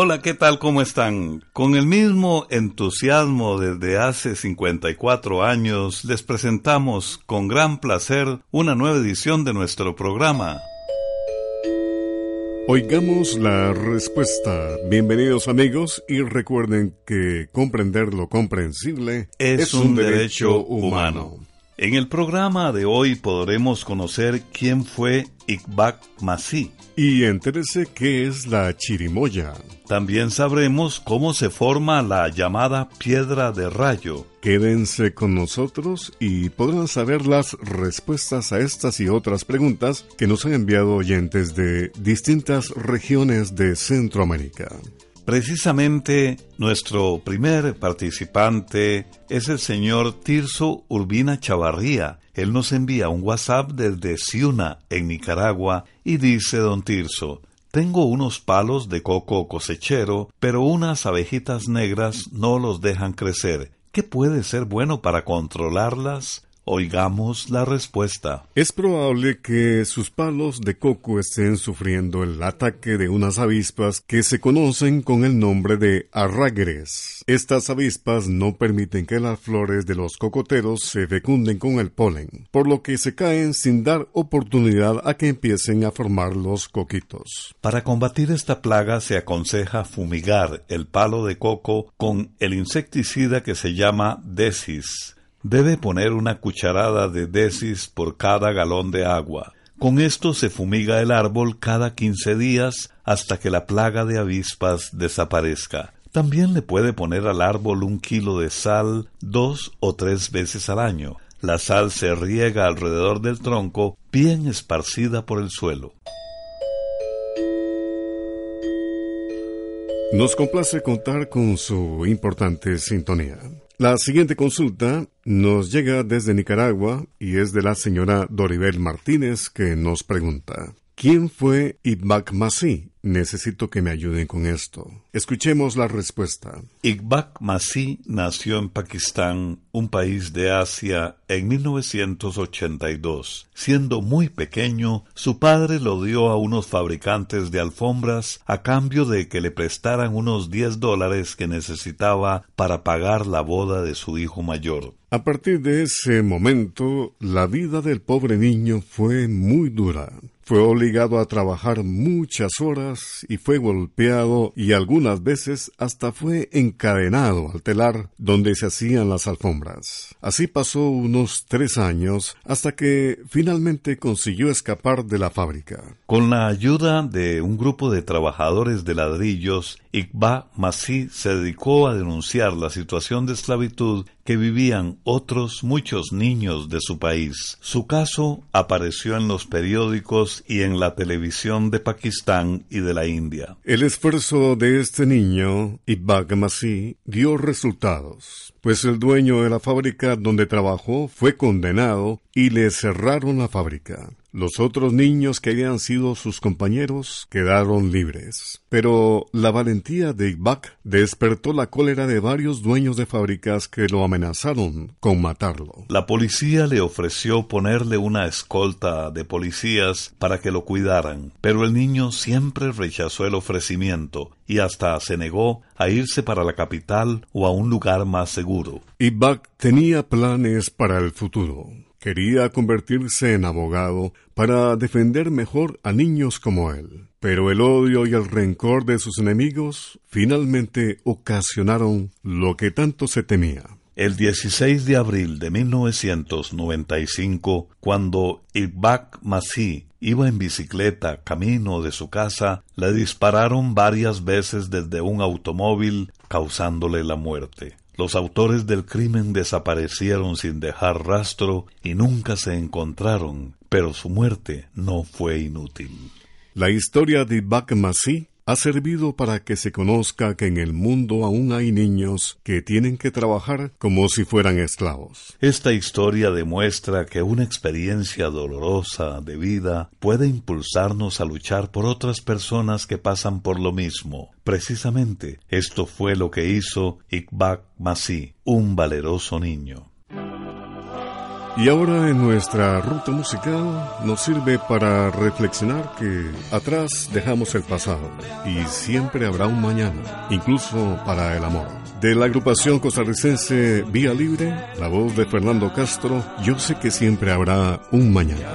Hola, ¿qué tal? ¿Cómo están? Con el mismo entusiasmo desde hace 54 años, les presentamos con gran placer una nueva edición de nuestro programa. Oigamos la respuesta. Bienvenidos amigos y recuerden que comprender lo comprensible es, un, derecho, humano. En el programa de hoy podremos conocer quién fue Iqbal Masih. Y entérese qué es la chirimoya. También sabremos cómo se forma la llamada piedra de rayo. Quédense con nosotros y podrán saber las respuestas a estas y otras preguntas que nos han enviado oyentes de distintas regiones de Centroamérica. Precisamente nuestro primer participante es el señor Tirso Urbina Chavarría. Él nos envía un WhatsApp desde Ciuna, en Nicaragua, y dice don Tirso, tengo unos palos de coco cosechero, pero unas abejitas negras no los dejan crecer. ¿Qué puede ser bueno para controlarlas? Oigamos la respuesta. Es probable que sus palos de coco estén sufriendo el ataque de unas avispas que se conocen con el nombre de arrágueres. Estas avispas no permiten que las flores de los cocoteros se fecunden con el polen, por lo que se caen sin dar oportunidad a que empiecen a formar los coquitos. Para combatir esta plaga se aconseja fumigar el palo de coco con el insecticida que se llama Desis Debe poner una cucharada de desis por cada galón de agua. Con esto se fumiga el árbol cada quince días hasta que la plaga de avispas desaparezca. También le puede poner al árbol un kilo de sal dos o tres veces al año. La sal se riega alrededor del tronco, bien esparcida por el suelo. Nos complace contar con su importante sintonía. La siguiente consulta nos llega desde Nicaragua y es de la señora Doribel Martínez que nos pregunta. ¿Quién fue Ibak Masih? Necesito que me ayuden con esto. Escuchemos la respuesta. Iqbal Masih nació en Pakistán, un país de Asia, en 1982. Siendo muy pequeño, su padre lo dio a unos fabricantes de alfombras a cambio de que le prestaran unos 10 dólares que necesitaba para pagar la boda de su hijo mayor. A partir de ese momento, la vida del pobre niño fue muy dura. Fue obligado a trabajar muchas horas y fue golpeado y algunas veces hasta fue encadenado al telar donde se hacían las alfombras. Así pasó unos tres años hasta que finalmente consiguió escapar de la fábrica. Con la ayuda de un grupo de trabajadores de ladrillos, Iqbal Masih se dedicó a denunciar la situación de esclavitud que vivían otros muchos niños de su país. Su caso apareció en los periódicos y en la televisión de Pakistán y de la India. El esfuerzo de este niño, Ibak Masih, dio resultados, pues el dueño de la fábrica donde trabajó fue condenado y le cerraron la fábrica. Los otros niños que habían sido sus compañeros quedaron libres. Pero la valentía de Iqbak despertó la cólera de varios dueños de fábricas que lo amenazaron con matarlo. La policía le ofreció ponerle una escolta de policías para que lo cuidaran, pero el niño siempre rechazó el ofrecimiento y hasta se negó a irse para la capital o a un lugar más seguro. Iqbak tenía planes para el futuro. Quería convertirse en abogado para defender mejor a niños como él. pero el odio y el rencor de sus enemigos finalmente ocasionaron lo que tanto se temía. El 16 de abril de 1995, cuando Ibak Masih iba en bicicleta camino de su casa, le dispararon varias veces desde un automóvil, causándole la muerte. Los autores del crimen desaparecieron sin dejar rastro y nunca se encontraron, pero su muerte no fue inútil. La historia de Ibak Masih ha servido para que se conozca que en el mundo aún hay niños que tienen que trabajar como si fueran esclavos. Esta historia demuestra que una experiencia dolorosa de vida puede impulsarnos a luchar por otras personas que pasan por lo mismo. Precisamente esto fue lo que hizo Ikbak Masih, un valeroso niño. Y ahora en nuestra ruta musical nos sirve para reflexionar que atrás dejamos el pasado y siempre habrá un mañana, incluso para el amor. De la agrupación costarricense Vía Libre, la voz de Fernando Castro, yo sé que siempre habrá un mañana.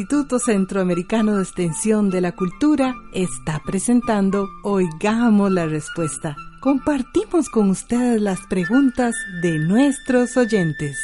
Instituto Centroamericano de Extensión de la Cultura está presentando Oigamos la Respuesta. Compartimos con ustedes las preguntas de nuestros oyentes.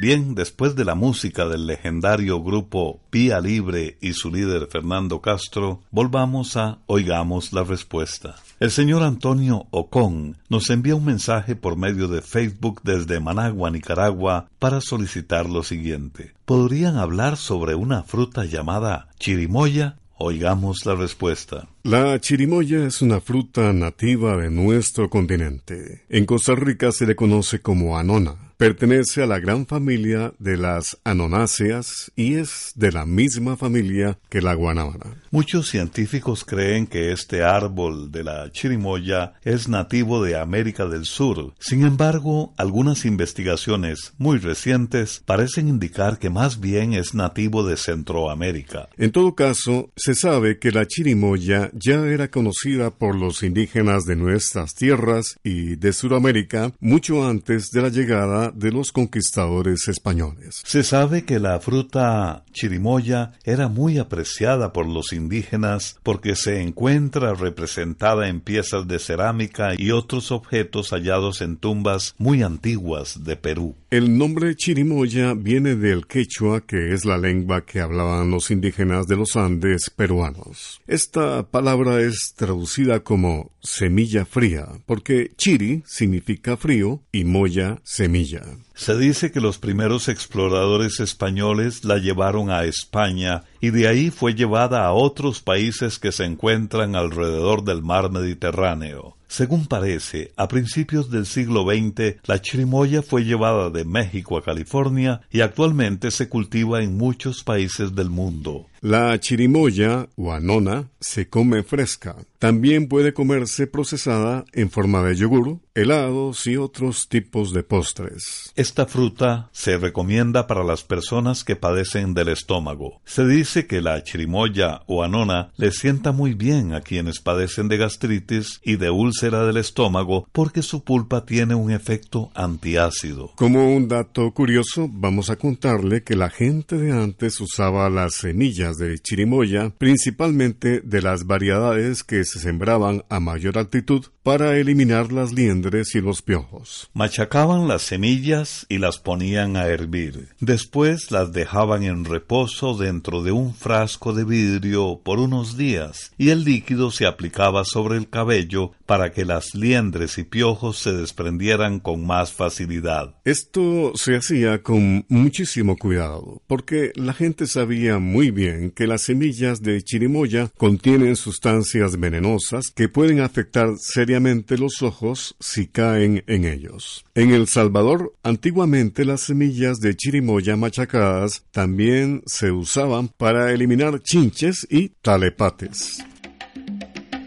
Bien, después de la música del legendario grupo Pía Libre y su líder Fernando Castro, volvamos a Oigamos la Respuesta. El señor Antonio Ocon nos envía un mensaje por medio de Facebook desde Managua, Nicaragua, para solicitar lo siguiente. ¿Podrían hablar sobre una fruta llamada chirimoya? Oigamos la respuesta. La chirimoya es una fruta nativa de nuestro continente. En Costa Rica se le conoce como anona. Pertenece a la gran familia de las anonáceas y es de la misma familia que la guanábana. Muchos científicos creen que este árbol de la chirimoya es nativo de América del Sur. Sin embargo, algunas investigaciones muy recientes parecen indicar que más bien es nativo de Centroamérica. En todo caso, se sabe que la chirimoya ya era conocida por los indígenas de nuestras tierras y de Sudamérica mucho antes de la llegada de los conquistadores españoles. Se sabe que la fruta chirimoya era muy apreciada por los indígenas porque se encuentra representada en piezas de cerámica y otros objetos hallados en tumbas muy antiguas de Perú. El nombre chirimoya viene del quechua, que es la lengua que hablaban los indígenas de los Andes peruanos. Esta palabra es traducida como semilla fría, porque chiri significa frío y moya semilla. Se dice que los primeros exploradores españoles la llevaron a España y de ahí fue llevada a otros países que se encuentran alrededor del mar Mediterráneo. Según parece, a principios del siglo XX, la chirimoya fue llevada de México a California y actualmente se cultiva en muchos países del mundo. La chirimoya o anona se come fresca. También puede comerse procesada en forma de yogur, helados y otros tipos de postres. Esta fruta se recomienda para las personas que padecen del estómago. Se dice que la chirimoya o anona le sienta muy bien a quienes padecen de gastritis y de úlcera del estómago porque su pulpa tiene un efecto antiácido. Como un dato curioso, vamos a contarle que la gente de antes usaba las semillas de chirimoya, principalmente de las variedades que se sembraban a mayor altitud para eliminar las liendres y los piojos. Machacaban las semillas y las ponían a hervir. Después las dejaban en reposo dentro de un frasco de vidrio por unos días y el líquido se aplicaba sobre el cabello para que las liendres y piojos se desprendieran con más facilidad. Esto se hacía con muchísimo cuidado, porque la gente sabía muy bien que las semillas de chirimoya contienen sustancias venenosas que pueden afectar seriamente los ojos si caen en ellos. En El Salvador, antiguamente las semillas de chirimoya machacadas también se usaban para eliminar chinches y talepates.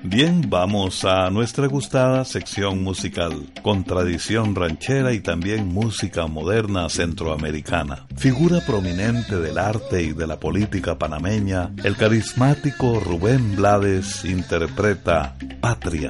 Bien, vamos a nuestra gustada sección musical, con tradición ranchera y también música moderna centroamericana. Figura prominente del arte y de la política panameña, el carismático Rubén Blades interpreta Patria.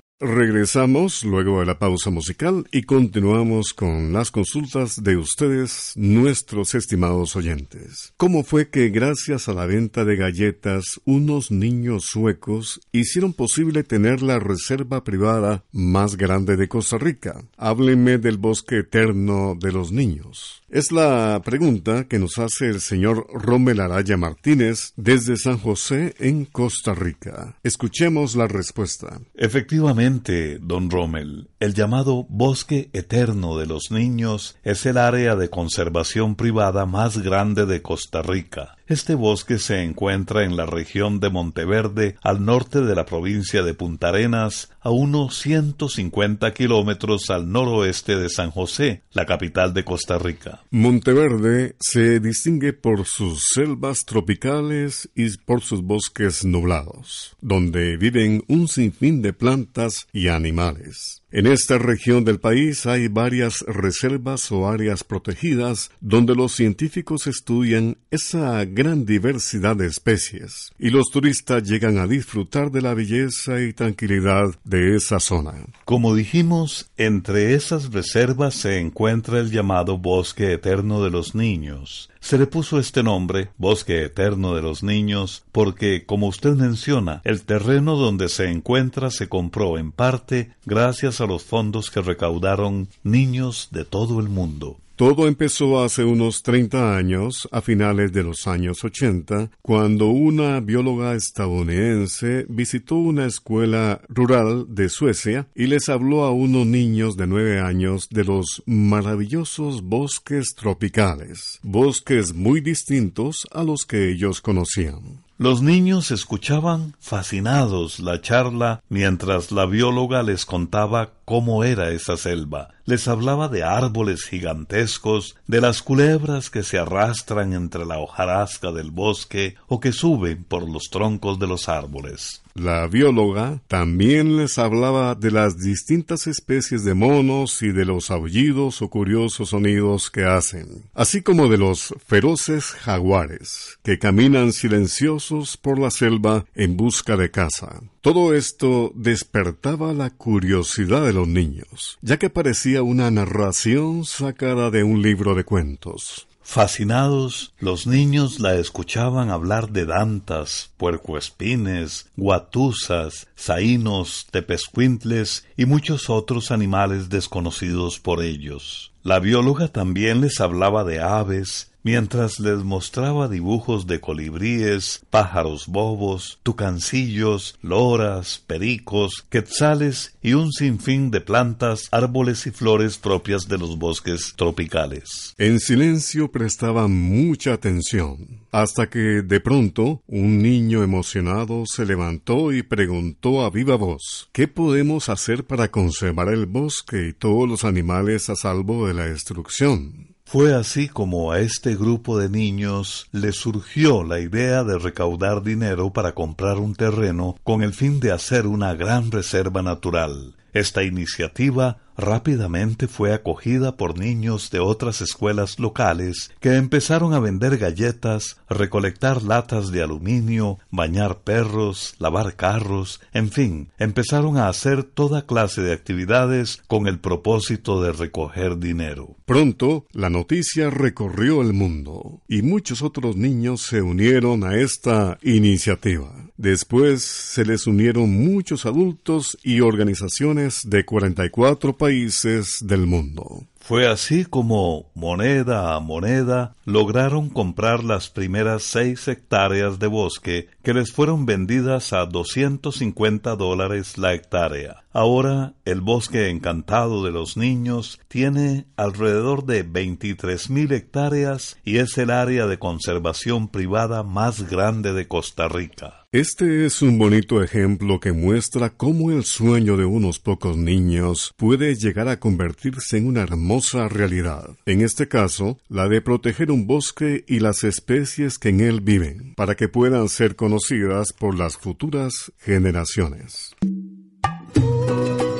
Regresamos luego de la pausa musical y continuamos con las consultas de ustedes, nuestros estimados oyentes. ¿Cómo fue que gracias a la venta de galletas unos niños suecos hicieron posible tener la reserva privada más grande de Costa Rica? Háblenme del bosque eterno de los niños. Es la pregunta que nos hace el señor Rommel Araya Martínez desde San José en Costa Rica. Escuchemos la respuesta. Efectivamente, don Rommel, el llamado Bosque Eterno de los Niños es el área de conservación privada más grande de Costa Rica. Este bosque se encuentra en la región de Monteverde, al norte de la provincia de Punta Arenas, a unos 150 kilómetros al noroeste de San José, la capital de Costa Rica. Monteverde se distingue por sus selvas tropicales y por sus bosques nublados, donde viven un sinfín de plantas y animales. En esta región del país hay varias reservas o áreas protegidas donde los científicos estudian esa gran diversidad de especies y los turistas llegan a disfrutar de la belleza y tranquilidad de esa zona. Como dijimos, entre esas reservas se encuentra el llamado Bosque Eterno de los Niños, se le puso este nombre, Bosque Eterno de los Niños, porque, como usted menciona, el terreno donde se encuentra se compró en parte gracias a los fondos que recaudaron niños de todo el mundo. Todo empezó hace unos 30 años, a finales de los años 80, cuando una bióloga estadounidense visitó una escuela rural de Suecia y les habló a unos niños de 9 años de los maravillosos bosques tropicales, bosques muy distintos a los que ellos conocían. Los niños escuchaban fascinados la charla mientras la bióloga les contaba cómo era esa selva. Les hablaba de árboles gigantescos, de las culebras que se arrastran entre la hojarasca del bosque o que suben por los troncos de los árboles. La bióloga también les hablaba de las distintas especies de monos y de los aullidos o curiosos sonidos que hacen, así como de los feroces jaguares, que caminan silenciosos por la selva en busca de caza. Todo esto despertaba la curiosidad de los niños, ya que parecía una narración sacada de un libro de cuentos. Fascinados, los niños la escuchaban hablar de dantas, puercoespines, guatusas, zaínos, tepescuintles y muchos otros animales desconocidos por ellos. La bióloga también les hablaba de aves, mientras les mostraba dibujos de colibríes, pájaros bobos, tucancillos, loras, pericos, quetzales y un sinfín de plantas, árboles y flores propias de los bosques tropicales. En silencio prestaban mucha atención, hasta que de pronto un niño emocionado se levantó y preguntó a viva voz ¿Qué podemos hacer para conservar el bosque y todos los animales a salvo de la destrucción? Fue así como a este grupo de niños le surgió la idea de recaudar dinero para comprar un terreno con el fin de hacer una gran reserva natural. Esta iniciativa rápidamente fue acogida por niños de otras escuelas locales que empezaron a vender galletas, recolectar latas de aluminio, bañar perros, lavar carros, en fin, empezaron a hacer toda clase de actividades con el propósito de recoger dinero. Pronto, la noticia recorrió el mundo y muchos otros niños se unieron a esta iniciativa. Después se les unieron muchos adultos y organizaciones de 44 países del mundo. Fue así como, moneda a moneda, lograron comprar las primeras seis hectáreas de bosque que les fueron vendidas a 250 dólares la hectárea. Ahora, el bosque encantado de los niños tiene alrededor de 23.000 hectáreas y es el área de conservación privada más grande de Costa Rica. Este es un bonito ejemplo que muestra cómo el sueño de unos pocos niños puede llegar a convertirse en una hermosa realidad. En este caso, la de proteger un bosque y las especies que en él viven, para que puedan ser conocidas por las futuras generaciones.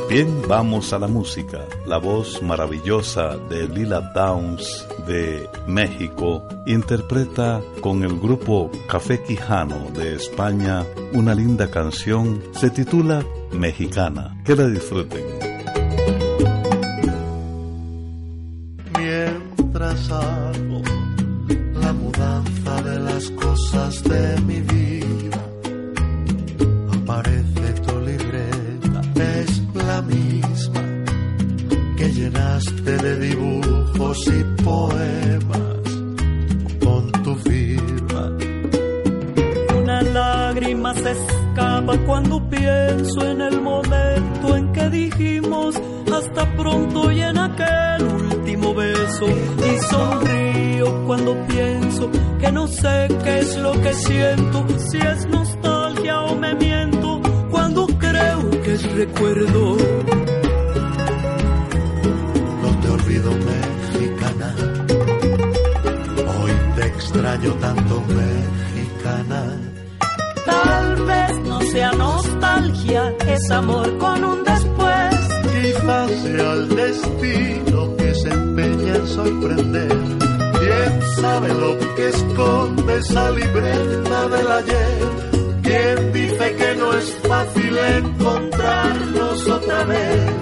Bien, vamos a la música. La voz maravillosa de Lila Downs de México interpreta con el grupo Café Quijano de España una linda canción. Se titula Mexicana. Que la disfruten. Mientras hago la mudanza de las cosas de mi vida, llenaste de dibujos y poemas con tu firma. Una lágrima se escapa cuando pienso en el momento en que dijimos hasta pronto y en aquel último beso. Y sonrío cuando pienso que no sé qué es lo que siento, si es nostalgia o me miento, cuando creo que es recuerdo. Olvido mexicana, hoy te extraño tanto mexicana. Tal vez no sea nostalgia, es amor con un después. Quizás sea el destino que se empeña en sorprender. ¿Quién sabe lo que esconde esa libreta del ayer? ¿Quién dice que no es fácil encontrarnos otra vez?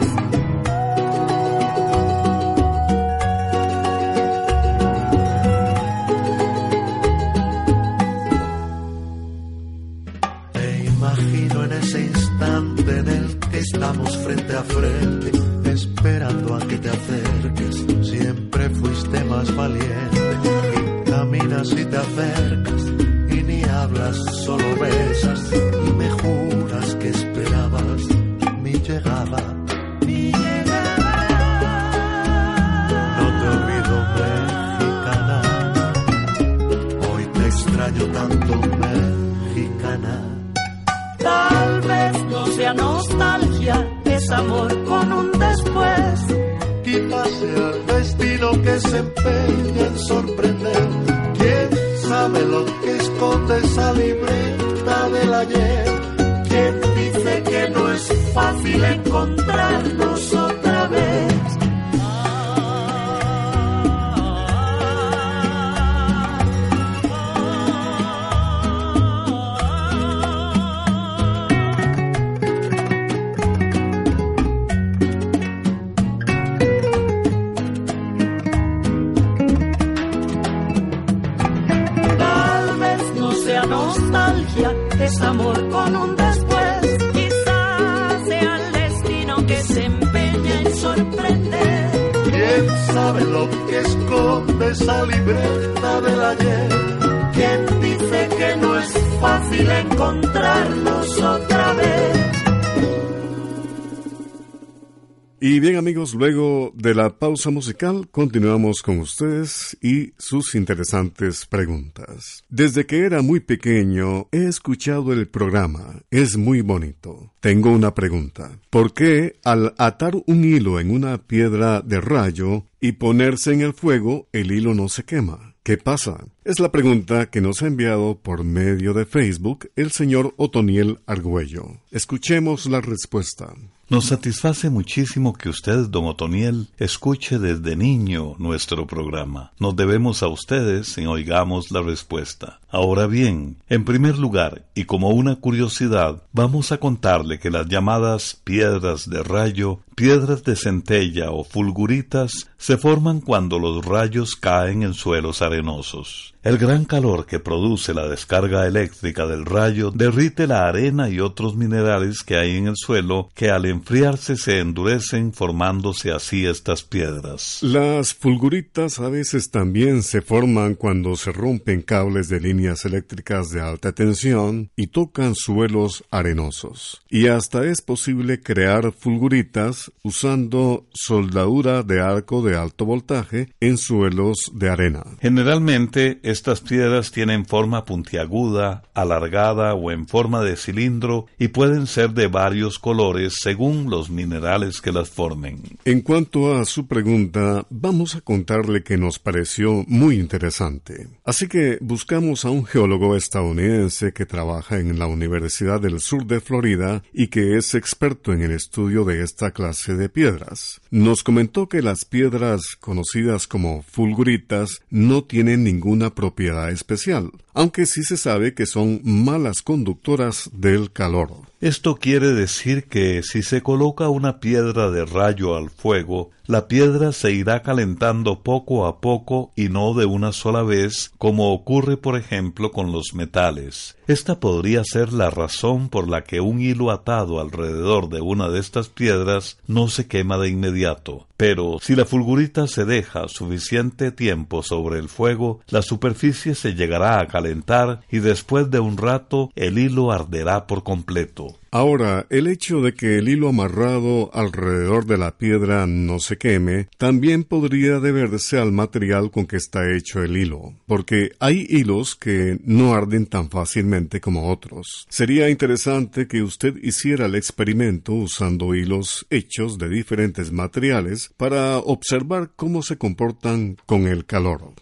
Y bien amigos, luego de la pausa musical continuamos con ustedes y sus interesantes preguntas. Desde que era muy pequeño he escuchado el programa, es muy bonito. Tengo una pregunta. ¿Por qué al atar un hilo en una piedra de rayo y ponerse en el fuego el hilo no se quema? ¿Qué pasa? Es la pregunta que nos ha enviado por medio de Facebook el señor Otoniel Argüello. Escuchemos la respuesta. Nos satisface muchísimo que usted, don Otoniel, escuche desde niño nuestro programa. Nos debemos a ustedes en Oigamos la Respuesta. Ahora bien, en primer lugar, y como una curiosidad, vamos a contarle que las llamadas piedras de rayo, piedras de centella o fulguritas se forman cuando los rayos caen en suelos arenosos. El gran calor que produce la descarga eléctrica del rayo derrite la arena y otros minerales que hay en el suelo que al enfriarse se endurecen formándose así estas piedras. Las fulguritas a veces también se forman cuando se rompen cables de líneas eléctricas de alta tensión y tocan suelos arenosos. Y hasta es posible crear fulguritas usando soldadura de arco de alto voltaje en suelos de arena. Generalmente estas piedras tienen forma puntiaguda, alargada o en forma de cilindro y pueden ser de varios colores según los minerales que las formen. En cuanto a su pregunta, vamos a contarle que nos pareció muy interesante. Así que buscamos a un geólogo estadounidense que trabaja en la Universidad del Sur de Florida y que es experto en el estudio de esta clase de piedras. Nos comentó que las piedras conocidas como fulguritas no tienen ninguna propiedad especial, aunque sí se sabe que son malas conductoras del calor. Esto quiere decir que si se coloca una piedra de rayo al fuego, la piedra se irá calentando poco a poco y no de una sola vez, como ocurre por ejemplo con los metales. Esta podría ser la razón por la que un hilo atado alrededor de una de estas piedras no se quema de inmediato. Pero si la fulgurita se deja suficiente tiempo sobre el fuego, la superficie se llegará a calentar y después de un rato el hilo arderá por completo. Ahora, el hecho de que el hilo amarrado alrededor de la piedra no se queme también podría deberse al material con que está hecho el hilo, porque hay hilos que no arden tan fácilmente como otros. Sería interesante que usted hiciera el experimento usando hilos hechos de diferentes materiales para observar cómo se comportan con el calor.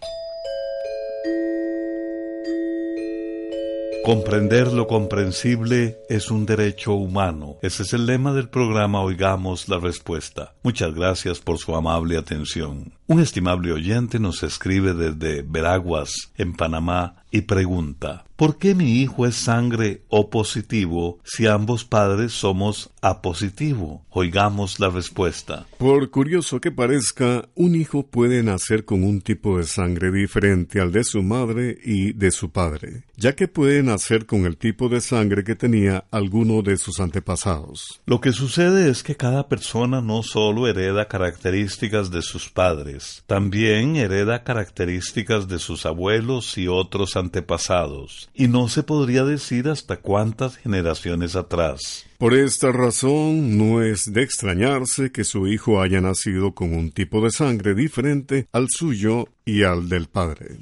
Comprender lo comprensible es un derecho humano. Ese es el lema del programa Oigamos la Respuesta. Muchas gracias por su amable atención. Un estimable oyente nos escribe desde Veraguas, en Panamá, y pregunta ¿Por qué mi hijo es sangre O positivo si ambos padres somos A positivo? Oigamos la respuesta. Por curioso que parezca, un hijo puede nacer con un tipo de sangre diferente al de su madre y de su padre, ya que puede nacer con el tipo de sangre que tenía alguno de sus antepasados. Lo que sucede es que cada persona no solo hereda características de sus padres, también hereda características de sus abuelos y otros antepasados, y no se podría decir hasta cuántas generaciones atrás. Por esta razón, no es de extrañarse que su hijo haya nacido con un tipo de sangre diferente al suyo y al del padre.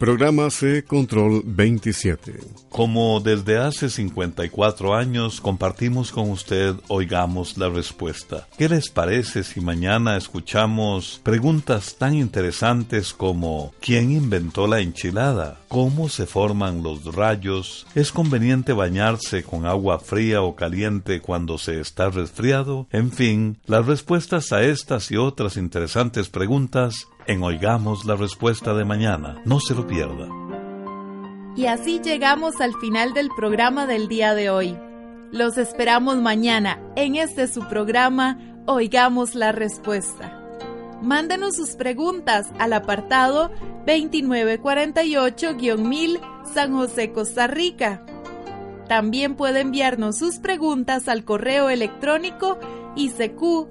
Programa C Control 27. Como desde hace 54 años compartimos con usted, oigamos la respuesta. ¿Qué les parece si mañana escuchamos preguntas tan interesantes como ¿quién inventó la enchilada? ¿Cómo se forman los rayos? ¿Es conveniente bañarse con agua fría o caliente cuando se está resfriado? En fin, las respuestas a estas y otras interesantes preguntas en Oigamos la Respuesta de mañana. No se lo pierda. Y así llegamos al final del programa del día de hoy. Los esperamos mañana en este su programa Oigamos la Respuesta. Mándenos sus preguntas al apartado 2948-1000 San José, Costa Rica. También puede enviarnos sus preguntas al correo electrónico isq.org